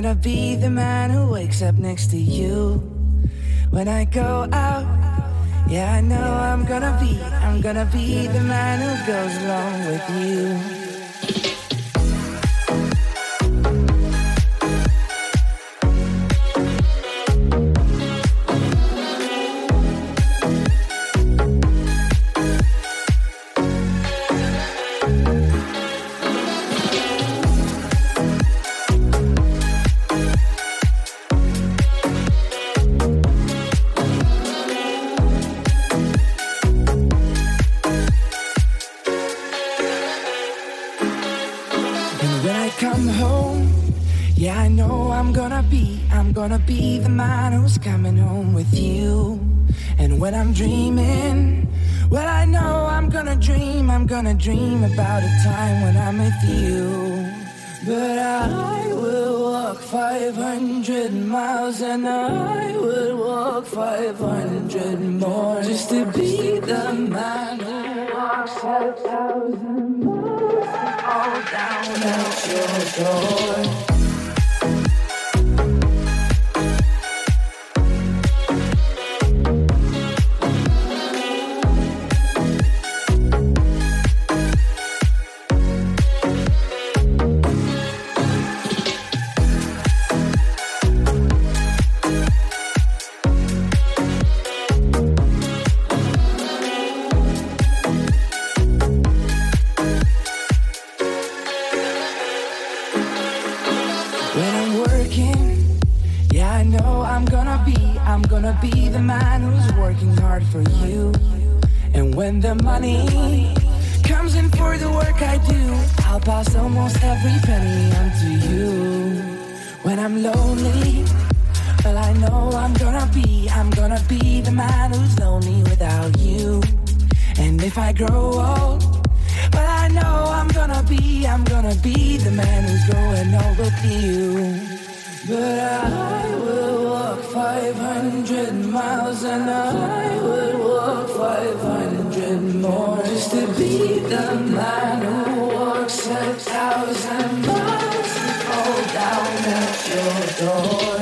I'm gonna be the man who wakes up next to you. When I go out, yeah, I know I'm gonna be, I'm gonna be the man who goes along with you. Gonna dream about a time when I'm with you. But I will walk 500 miles and I will walk 500 more just to be the man who walks a thousand miles to fall down at your door. I know I'm gonna be, I'm gonna be the man who's working hard for you. And when the money comes in for the work I do, I'll pass almost every penny onto you. When I'm lonely, well, I know I'm gonna be, I'm gonna be the man who's lonely without you. And if I grow old, well, I know I'm gonna be, I'm gonna be the man who's growing old with you. But I would walk 500 miles and I would walk 500 more just to be the man who walks a thousand miles to fall down at your door.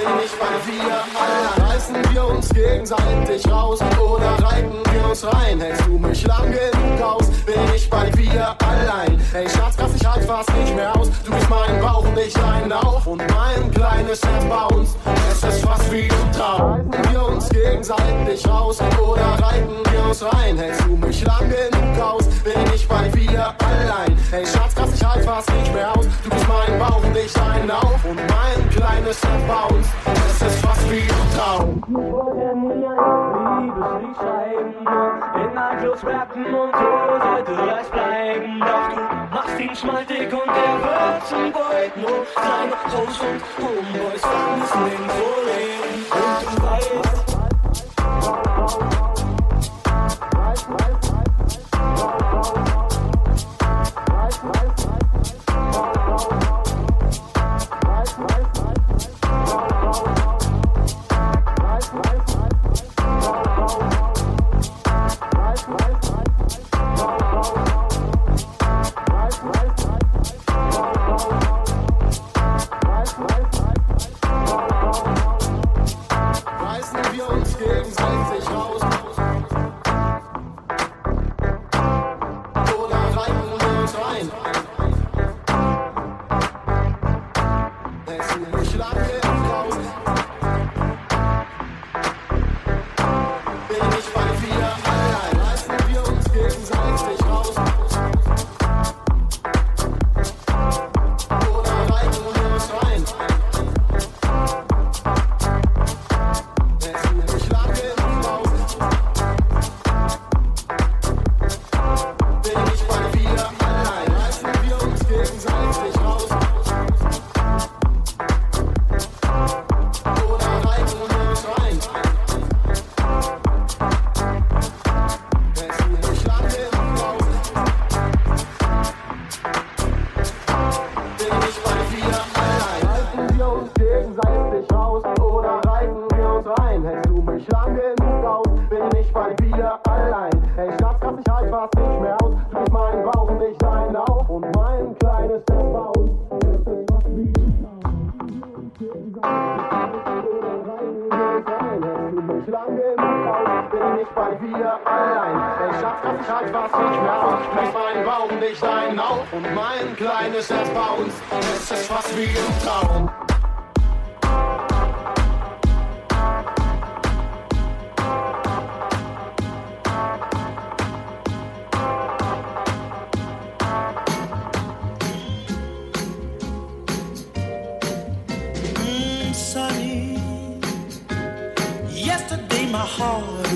wenig, weil wir alle reißen wir uns gegenseitig raus oder reiten wir uns rein. Hältst du mich lang genug aus, bin ich bei dir allein. Ey Schatz, krass, ich halt fast nicht mehr aus. Du bist mein Bauch und ich dein Lauch und mein kleines Schatz bei uns, Es ist fast wie ein Traum. Reißen wir uns gegenseitig raus oder reiten wir uns rein. Hältst du mich lang genug aus, bin ich bei dir allein. Ey Schatz, krass, ich halt fast nicht mehr aus. Du bist mein Bauch und ich dein Lauch und mein kleines Schatz bei uns es ist fast wie Utah. Die wollen mir ein Liebeslied schreiben, in ein Fluss und so sollte es bleiben. Doch du machst ihn schmaltig und er wird zum Beut. Nur seine Hosts und Homeboys fangen es nirgendwo leben. Und du weißt, Erzähl, was wir im Traum.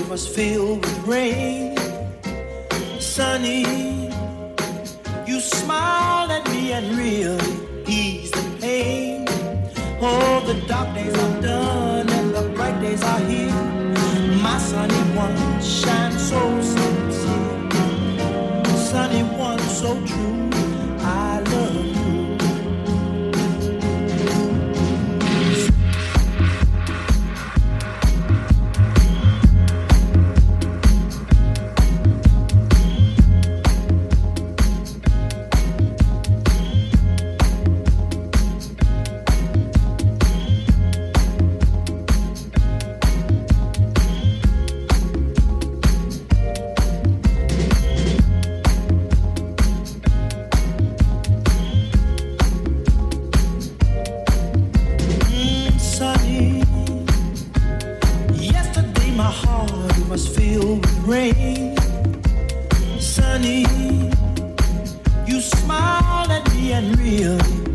was filled with rain. Sunny, you smiled at me and real. my heart was filled with rain. Sunny, you smiled at me and really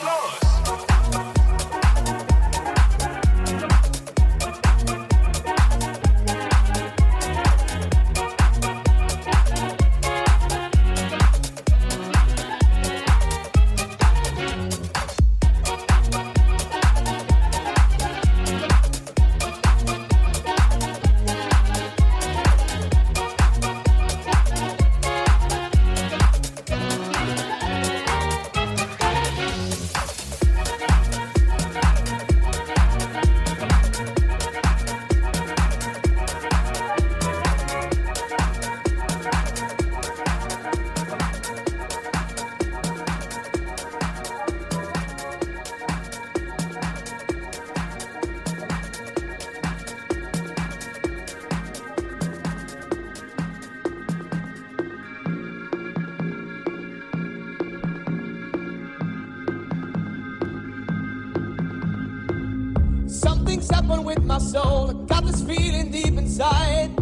los. jumping, flying feeling deep moon.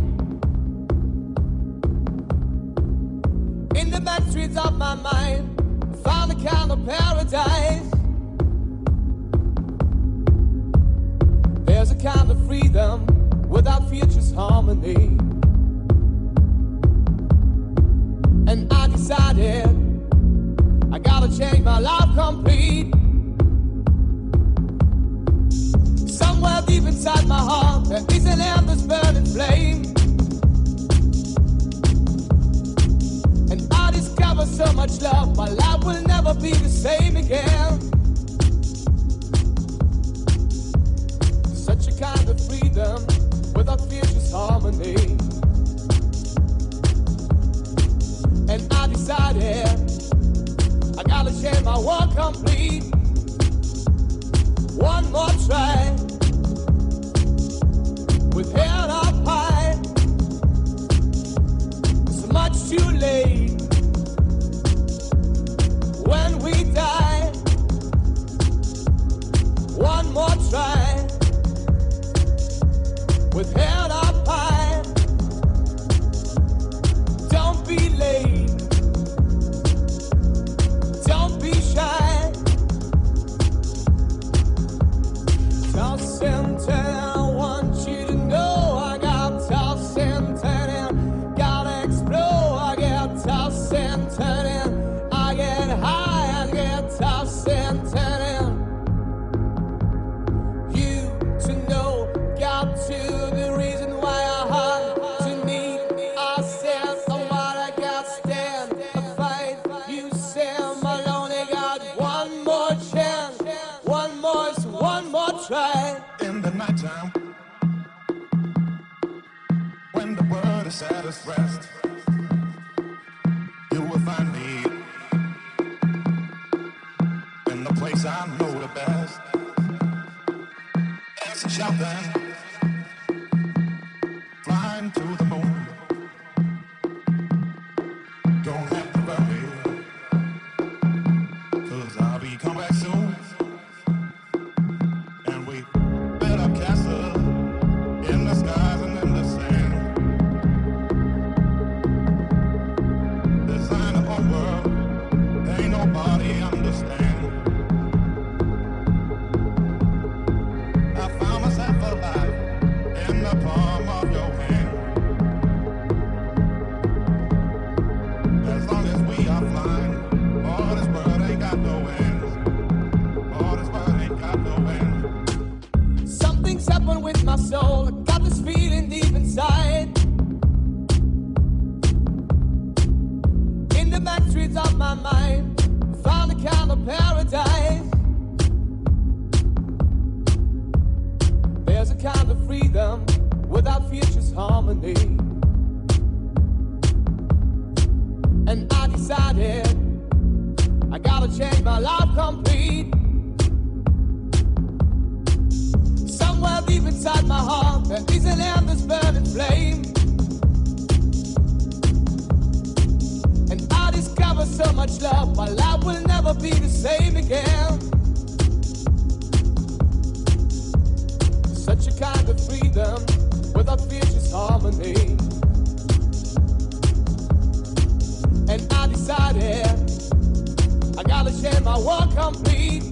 share my work complete.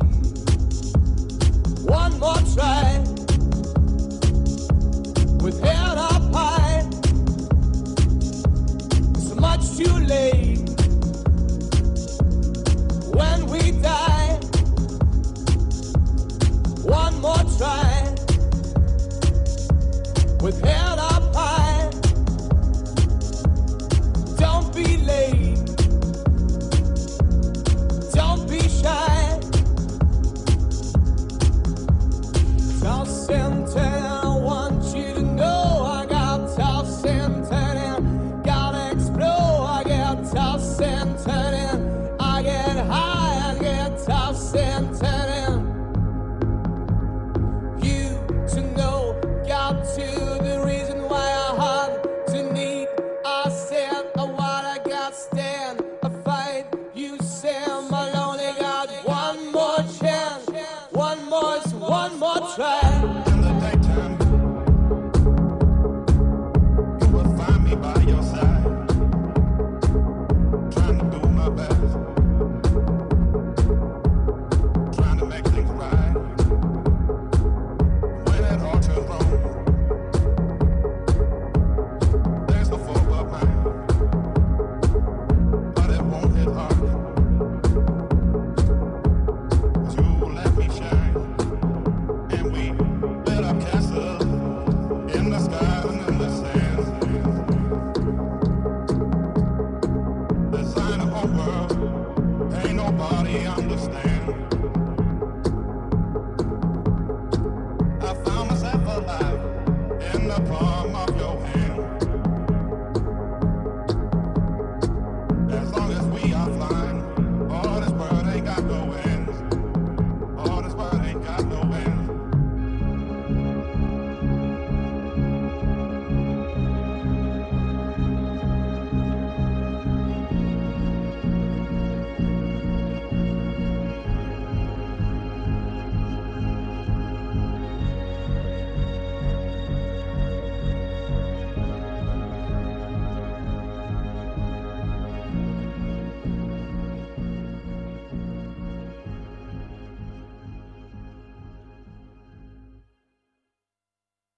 One more try with head up high. It's much too late when we die. One more try with head.